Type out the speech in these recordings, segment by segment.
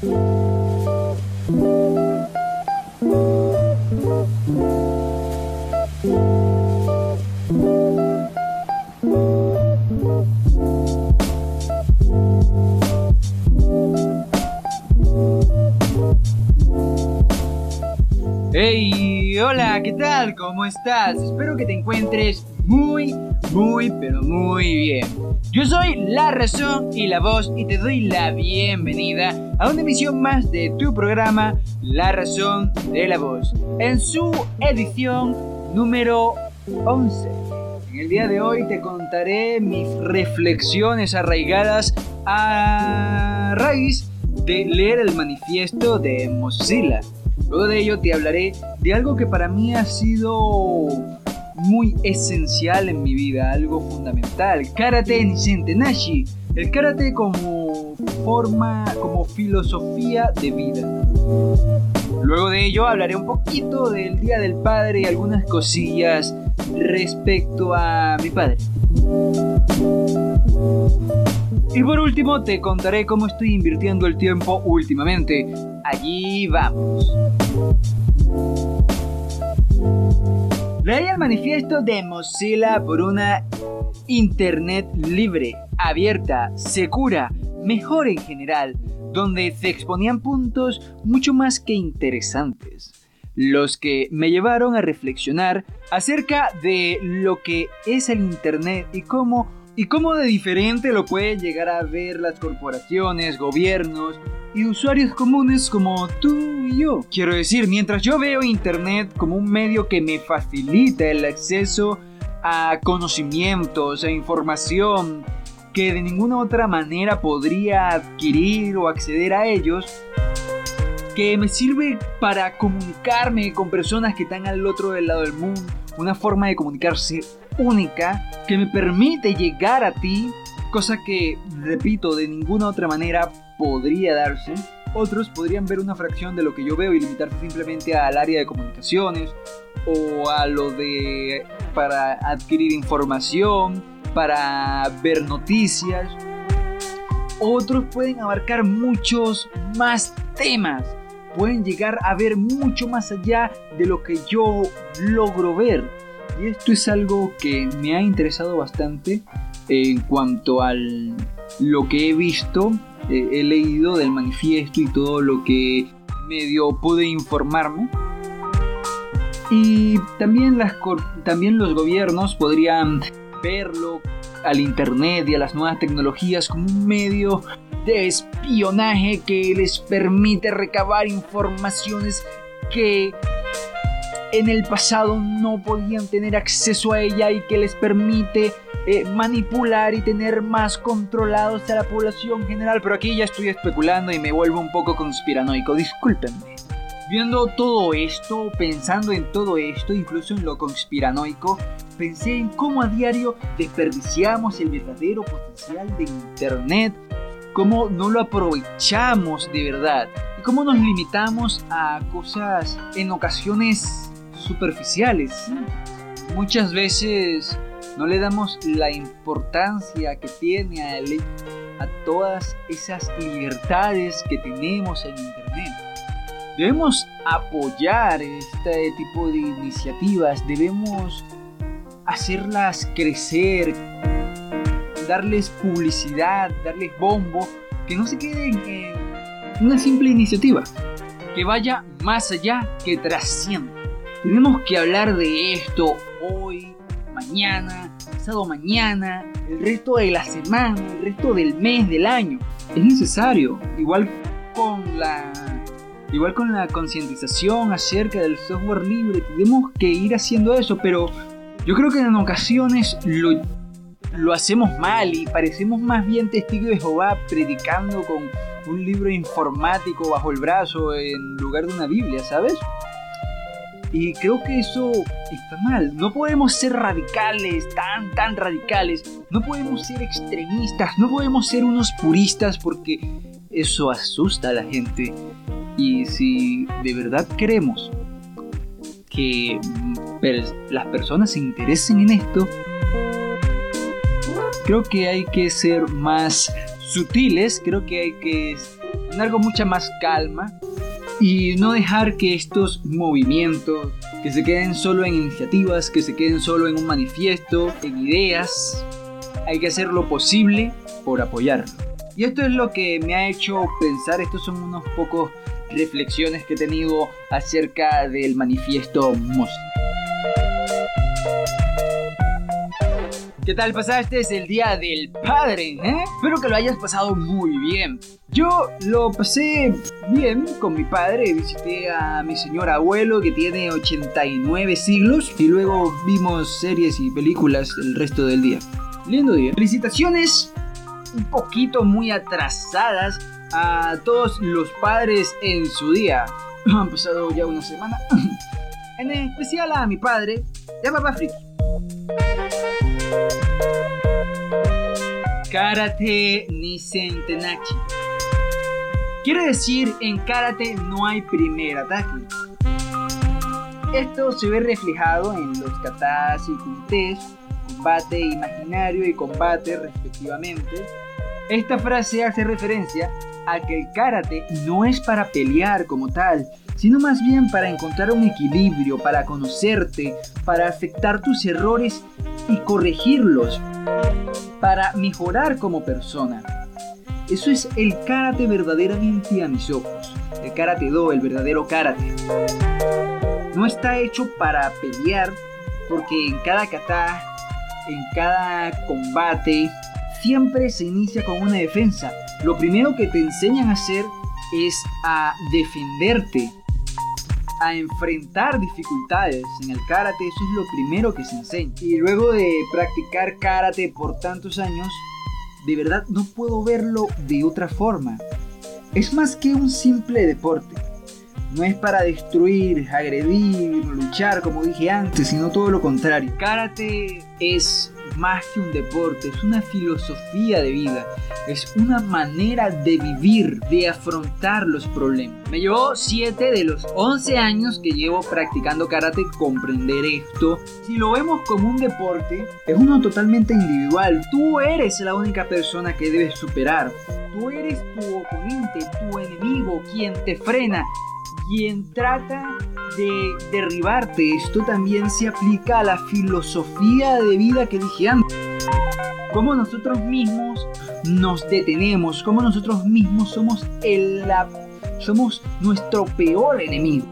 Hey, hola, ¿qué tal? ¿Cómo estás? Espero que te encuentres muy, muy, pero muy bien. Yo soy La Razón y la Voz y te doy la bienvenida a una emisión más de tu programa La Razón de la Voz, en su edición número 11. En el día de hoy te contaré mis reflexiones arraigadas a raíz de leer el manifiesto de Mozilla. Luego de ello te hablaré de algo que para mí ha sido muy esencial en mi vida, algo fundamental. Karate Nisen Nashi. El karate como forma, como filosofía de vida. Luego de ello hablaré un poquito del Día del Padre y algunas cosillas respecto a mi padre. Y por último te contaré cómo estoy invirtiendo el tiempo últimamente. Allí vamos. Leí el manifiesto de Mozilla por una Internet libre, abierta, segura, mejor en general, donde se exponían puntos mucho más que interesantes, los que me llevaron a reflexionar acerca de lo que es el Internet y cómo y cómo de diferente lo pueden llegar a ver las corporaciones, gobiernos y usuarios comunes como tú y yo. Quiero decir, mientras yo veo Internet como un medio que me facilita el acceso a conocimientos, a información que de ninguna otra manera podría adquirir o acceder a ellos, que me sirve para comunicarme con personas que están al otro lado del mundo, una forma de comunicarse única que me permite llegar a ti, cosa que, repito, de ninguna otra manera podría darse. Otros podrían ver una fracción de lo que yo veo y limitarse simplemente al área de comunicaciones o a lo de para adquirir información, para ver noticias. Otros pueden abarcar muchos más temas, pueden llegar a ver mucho más allá de lo que yo logro ver. Y esto es algo que me ha interesado bastante en cuanto a lo que he visto, eh, he leído del manifiesto y todo lo que medio pude informarme. Y también, las, también los gobiernos podrían verlo al Internet y a las nuevas tecnologías como un medio de espionaje que les permite recabar informaciones que en el pasado no podían tener acceso a ella y que les permite eh, manipular y tener más controlados a la población general. Pero aquí ya estoy especulando y me vuelvo un poco conspiranoico, discúlpenme. Viendo todo esto, pensando en todo esto, incluso en lo conspiranoico, pensé en cómo a diario desperdiciamos el verdadero potencial de Internet, cómo no lo aprovechamos de verdad y cómo nos limitamos a cosas en ocasiones superficiales. Muchas veces no le damos la importancia que tiene a, a todas esas libertades que tenemos en Internet. Debemos apoyar este tipo de iniciativas, debemos hacerlas crecer, darles publicidad, darles bombo, que no se queden en una simple iniciativa, que vaya más allá, que trascienda. Tenemos que hablar de esto hoy, mañana, pasado mañana, el resto de la semana, el resto del mes, del año. Es necesario, igual con la igual con la concientización acerca del software libre, tenemos que ir haciendo eso, pero yo creo que en ocasiones lo, lo hacemos mal y parecemos más bien testigos de Jehová predicando con un libro informático bajo el brazo en lugar de una Biblia, ¿sabes? Y creo que eso está mal. No podemos ser radicales, tan, tan radicales. No podemos ser extremistas. No podemos ser unos puristas porque eso asusta a la gente. Y si de verdad queremos que las personas se interesen en esto, creo que hay que ser más sutiles, creo que hay que tener con mucha más calma y no dejar que estos movimientos que se queden solo en iniciativas, que se queden solo en un manifiesto, en ideas, hay que hacer lo posible por apoyarlo. Y esto es lo que me ha hecho pensar, estos son unos pocos reflexiones que he tenido acerca del manifiesto MOS. ¿Qué tal pasaste? Es el día del padre, ¿eh? Espero que lo hayas pasado muy bien. Yo lo pasé bien con mi padre, visité a mi señor abuelo que tiene 89 siglos y luego vimos series y películas el resto del día. Lindo día. Felicitaciones un poquito muy atrasadas a todos los padres en su día. Han pasado ya una semana. En especial a mi padre, de Papá Friki. Karate Nisentenachi. Quiere decir, en karate no hay primer ataque. Esto se ve reflejado en los katas y kuntes, combate imaginario y combate respectivamente. Esta frase hace referencia a que el karate no es para pelear como tal, sino más bien para encontrar un equilibrio, para conocerte, para aceptar tus errores y corregirlos, para mejorar como persona. Eso es el karate verdaderamente a mis ojos. El karate do, el verdadero karate. No está hecho para pelear, porque en cada kata, en cada combate, siempre se inicia con una defensa. Lo primero que te enseñan a hacer es a defenderte, a enfrentar dificultades. En el karate eso es lo primero que se enseña. Y luego de practicar karate por tantos años, de verdad no puedo verlo de otra forma. Es más que un simple deporte. No es para destruir, agredir, luchar como dije antes, sino todo lo contrario. Karate es más que un deporte, es una filosofía de vida, es una manera de vivir, de afrontar los problemas. Me llevó 7 de los 11 años que llevo practicando karate comprender esto. Si lo vemos como un deporte, es uno totalmente individual. Tú eres la única persona que debes superar. Tú eres tu oponente, tu enemigo, quien te frena, quien trata de derribarte. Esto también se aplica a la filosofía de vida que dije antes. Cómo nosotros mismos nos detenemos, cómo nosotros mismos somos el, somos nuestro peor enemigo.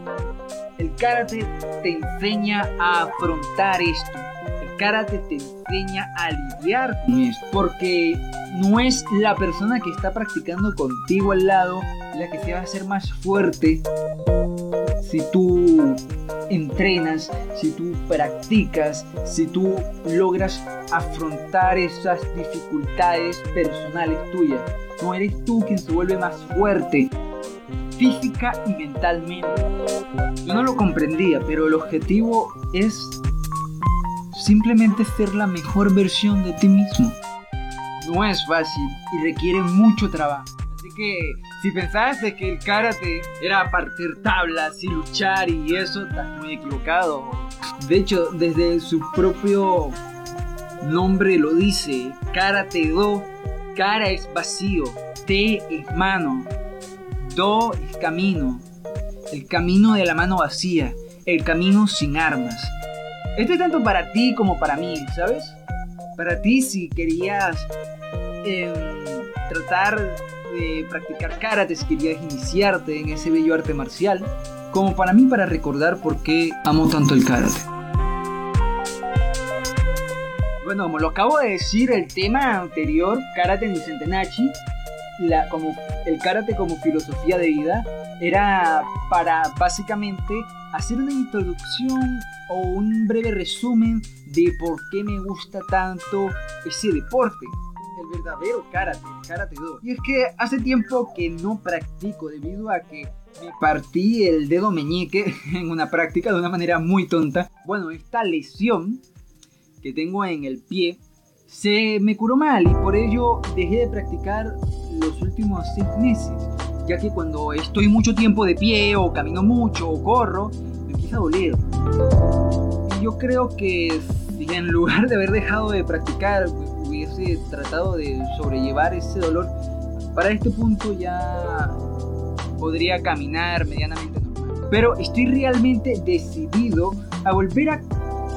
El karate te enseña a afrontar esto. Karate te enseña a lidiar con esto. Porque no es la persona que está practicando contigo al lado la que se va a hacer más fuerte si tú entrenas, si tú practicas, si tú logras afrontar esas dificultades personales tuyas. No eres tú quien se vuelve más fuerte física y mentalmente. Yo no lo comprendía, pero el objetivo es simplemente ser la mejor versión de ti mismo. No es fácil y requiere mucho trabajo. Así que si pensabas de que el karate era partir tablas y luchar y eso, estás muy equivocado. De hecho, desde su propio nombre lo dice, karate do, cara es vacío, te es mano, do es camino, el camino de la mano vacía, el camino sin armas. Esto es tanto para ti como para mí, ¿sabes? Para ti si querías em, tratar de practicar karate, si querías iniciarte en ese bello arte marcial, como para mí para recordar por qué amo tanto el karate. Bueno, como lo acabo de decir, el tema anterior, Karate Nisentenachi, la, como, el karate como filosofía de vida, era para básicamente hacer una introducción o un breve resumen de por qué me gusta tanto ese deporte el verdadero karate, el karate do. Y es que hace tiempo que no practico debido a que me partí el dedo meñique en una práctica de una manera muy tonta. Bueno, esta lesión que tengo en el pie se me curó mal y por ello dejé de practicar los últimos seis meses, ya que cuando estoy mucho tiempo de pie o camino mucho o corro, me empieza a doler. Yo creo que en lugar de haber dejado de practicar hubiese tratado de sobrellevar ese dolor, Para este punto ya podría caminar medianamente normal. Pero estoy realmente decidido a volver a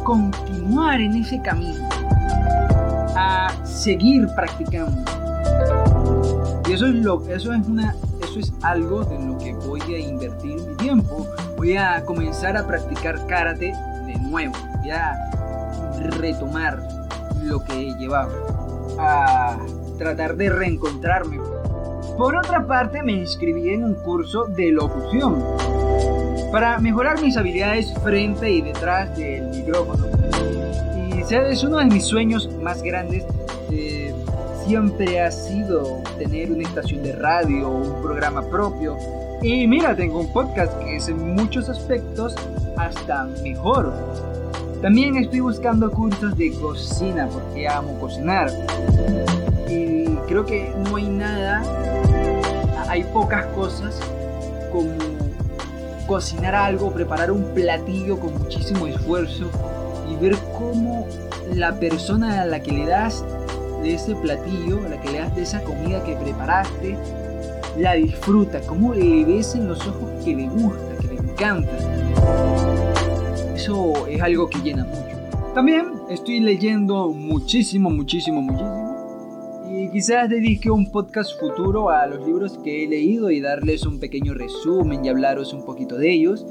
continuar en ese camino. A seguir practicando. Y eso es, lo, eso es, una, eso es algo en lo voy a invertir mi tiempo. Voy a comenzar a practicar karate de nuevo. Voy a retomar lo que llevaba. A tratar de reencontrarme. Por otra parte, me inscribí en un curso de locución para mejorar mis habilidades frente y detrás del micrófono. Y es uno de mis sueños más grandes. Eh, siempre ha sido tener una estación de radio un programa propio. Y mira, tengo un podcast que es en muchos aspectos hasta mejor. También estoy buscando cursos de cocina porque amo cocinar. Y creo que no hay nada, hay pocas cosas como cocinar algo, preparar un platillo con muchísimo esfuerzo y ver cómo la persona a la que le das de ese platillo, a la que le das de esa comida que preparaste, la disfruta, cómo le ves en los ojos que le gusta, que le encanta. Eso es algo que llena mucho. También estoy leyendo muchísimo, muchísimo, muchísimo. Y quizás dedique un podcast futuro a los libros que he leído y darles un pequeño resumen y hablaros un poquito de ellos.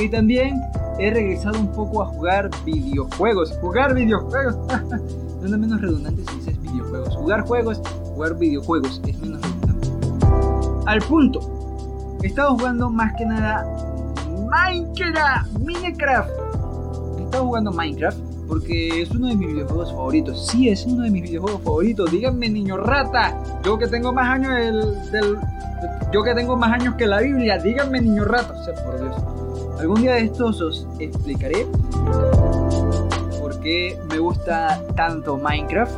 Y también he regresado un poco a jugar videojuegos. Jugar videojuegos. es menos redundante si dices videojuegos. Jugar juegos, jugar videojuegos es menos redundante. Al punto. He estado jugando más que nada Minecraft. Minecraft. He estado jugando Minecraft porque es uno de mis videojuegos favoritos. Sí, es uno de mis videojuegos favoritos. Díganme, niño rata. Yo que tengo más años del, yo que tengo más años que la Biblia. Díganme, niño rata. O sea, por Dios. Algún día de estos os explicaré qué me gusta tanto Minecraft.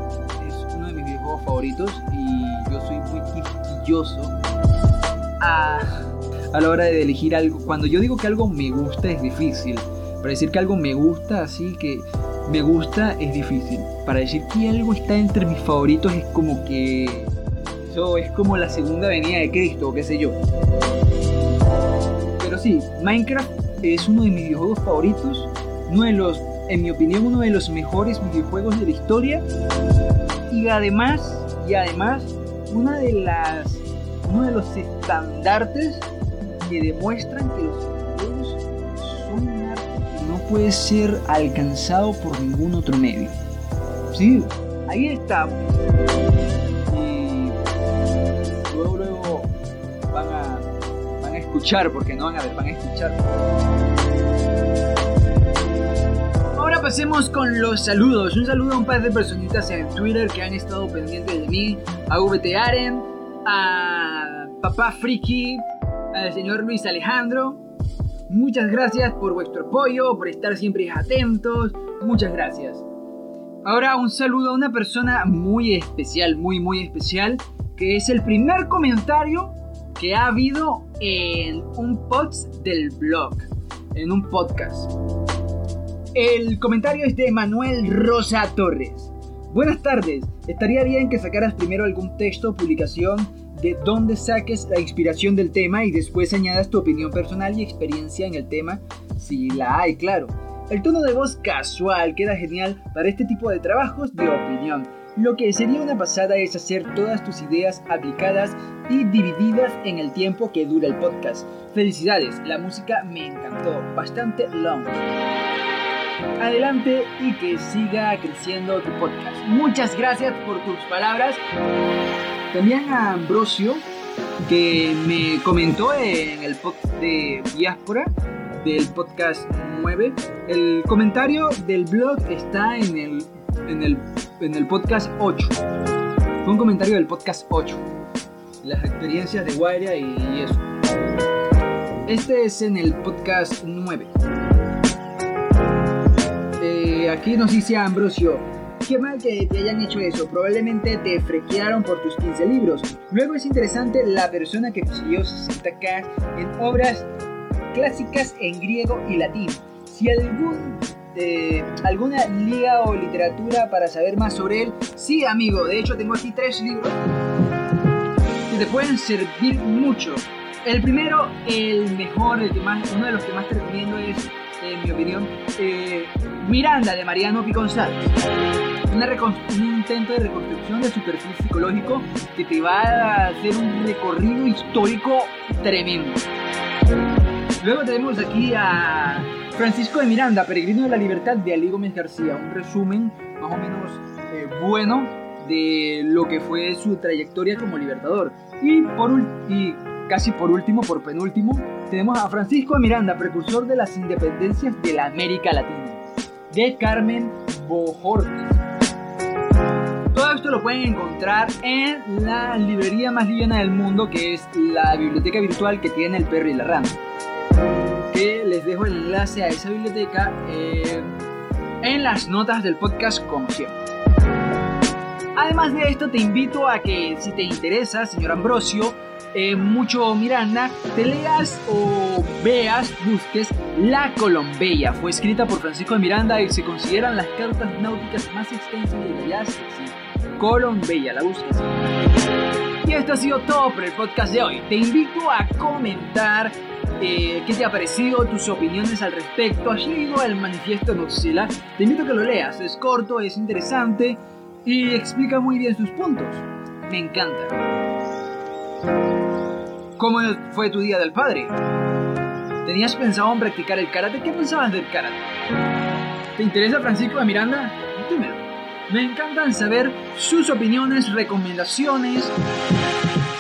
Es uno de mis videojuegos favoritos y yo soy muy quisquilloso a, a la hora de elegir algo. Cuando yo digo que algo me gusta es difícil. Para decir que algo me gusta, así que me gusta es difícil. Para decir que algo está entre mis favoritos es como que eso es como la segunda venida de Cristo, o qué sé yo. Pero sí, Minecraft es uno de mis videojuegos favoritos, uno de los, en mi opinión, uno de los mejores videojuegos de la historia. Y además, y además, una de las, uno de los estandartes que demuestran que los puede ser alcanzado por ningún otro medio. Sí, ahí está. Y luego, luego van a escuchar, porque no van a ver, van a escuchar. Pasemos con los saludos. Un saludo a un par de personitas en Twitter que han estado pendientes de mí. A VT Aren, a Papá Friki, al señor Luis Alejandro, Muchas gracias por vuestro apoyo, por estar siempre atentos. Muchas gracias. Ahora un saludo a una persona muy especial, muy muy especial, que es el primer comentario que ha habido en un post del blog, en un podcast. El comentario es de Manuel Rosa Torres. Buenas tardes, estaría bien que sacaras primero algún texto o publicación de dónde saques la inspiración del tema y después añadas tu opinión personal y experiencia en el tema, si la hay, claro. El tono de voz casual queda genial para este tipo de trabajos de opinión. Lo que sería una pasada es hacer todas tus ideas aplicadas y divididas en el tiempo que dura el podcast. Felicidades, la música me encantó, bastante long. Adelante y que siga creciendo tu podcast. Muchas gracias por tus palabras. También a Ambrosio, que me comentó en el podcast de Diáspora, del podcast 9. El comentario del blog está en el, en el, en el podcast 8. Fue un comentario del podcast 8. Las experiencias de Guaira y eso. Este es en el podcast 9. Aquí nos dice Ambrosio, Qué mal que te hayan hecho eso, probablemente te frequearon por tus 15 libros. Luego es interesante la persona que consiguió 60k en obras clásicas en griego y latín. Si algún eh, alguna liga o literatura para saber más sobre él? Sí, amigo, de hecho tengo aquí tres libros que te pueden servir mucho. El primero, el mejor, el que más, uno de los que más te recomiendo es, en mi opinión, eh, Miranda de Mariano Piconzález. un intento de reconstrucción de su perfil psicológico que te va a hacer un recorrido histórico tremendo. Luego tenemos aquí a Francisco de Miranda, Peregrino de la Libertad de Ali Gómez García. Un resumen más o menos eh, bueno de lo que fue su trayectoria como libertador. Y por y casi por último, por penúltimo, tenemos a Francisco Miranda, precursor de las independencias de la América Latina, de Carmen Bojorquez. Todo esto lo pueden encontrar en la librería más liviana del mundo, que es la biblioteca virtual que tiene el perro y la rana. Que les dejo el enlace a esa biblioteca eh, en las notas del podcast, como siempre. Además de esto, te invito a que si te interesa, señor Ambrosio, eh, mucho Miranda, te leas o veas, busques La Colombella. Fue escrita por Francisco de Miranda y se consideran las cartas náuticas más extensas y detalladas que Colombella, la busques. Y esto ha sido todo por el podcast de hoy. Te invito a comentar eh, qué te ha parecido, tus opiniones al respecto. ¿Has leído el manifiesto Noxila? Te invito a que lo leas. Es corto, es interesante y explica muy bien sus puntos. Me encanta. ¿Cómo fue tu día del padre? ¿Tenías pensado en practicar el karate? ¿Qué pensabas del karate? ¿Te interesa Francisco de Miranda? Dímelo. Me encantan saber sus opiniones, recomendaciones,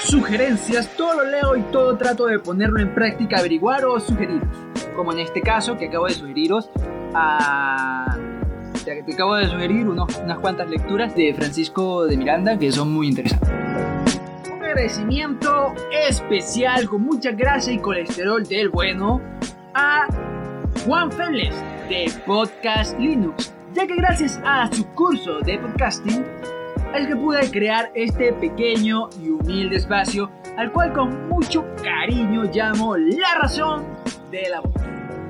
sugerencias. Todo lo leo y todo trato de ponerlo en práctica, averiguar o sugeriros. Como en este caso que acabo de sugeriros a... Te acabo de sugerir unos, unas cuantas lecturas de Francisco de Miranda que son muy interesantes agradecimiento especial con mucha grasa y colesterol del bueno a Juan Félix de Podcast Linux, ya que gracias a su curso de podcasting es que pude crear este pequeño y humilde espacio al cual con mucho cariño llamo La Razón de la Voz.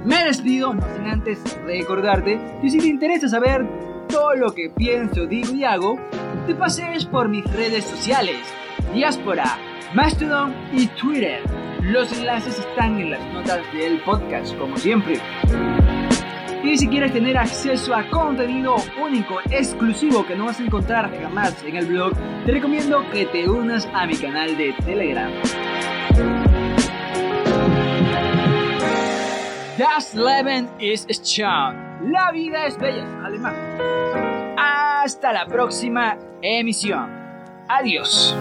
Me despido, no sin antes recordarte que si te interesa saber todo lo que pienso, digo y hago, te pases por mis redes sociales Diáspora, Mastodon y Twitter. Los enlaces están en las notas del podcast, como siempre. Y si quieres tener acceso a contenido único, exclusivo que no vas a encontrar jamás en el blog, te recomiendo que te unas a mi canal de Telegram. Das Leben ist schön. La vida es bella, alemán. Hasta la próxima emisión. Adiós.